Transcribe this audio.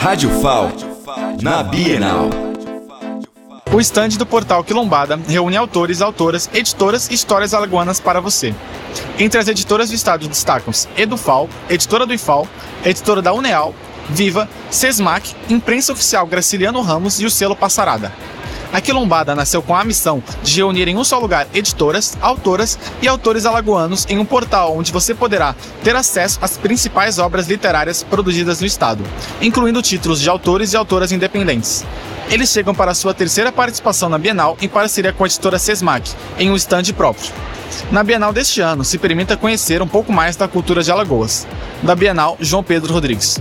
Rádio FAL, na Bienal. O estande do portal Quilombada reúne autores, autoras, editoras e histórias alagoanas para você. Entre as editoras do estado destacam-se Edufal, editora do IFAL, editora da Uneal, Viva, Sesmac, Imprensa Oficial Graciliano Ramos e o selo Passarada. A Quilombada nasceu com a missão de reunir em um só lugar editoras, autoras e autores alagoanos em um portal onde você poderá ter acesso às principais obras literárias produzidas no estado, incluindo títulos de autores e autoras independentes. Eles chegam para sua terceira participação na Bienal em parceria com a editora Sesmac, em um stand próprio. Na Bienal deste ano, se permita conhecer um pouco mais da cultura de Alagoas. Da Bienal, João Pedro Rodrigues.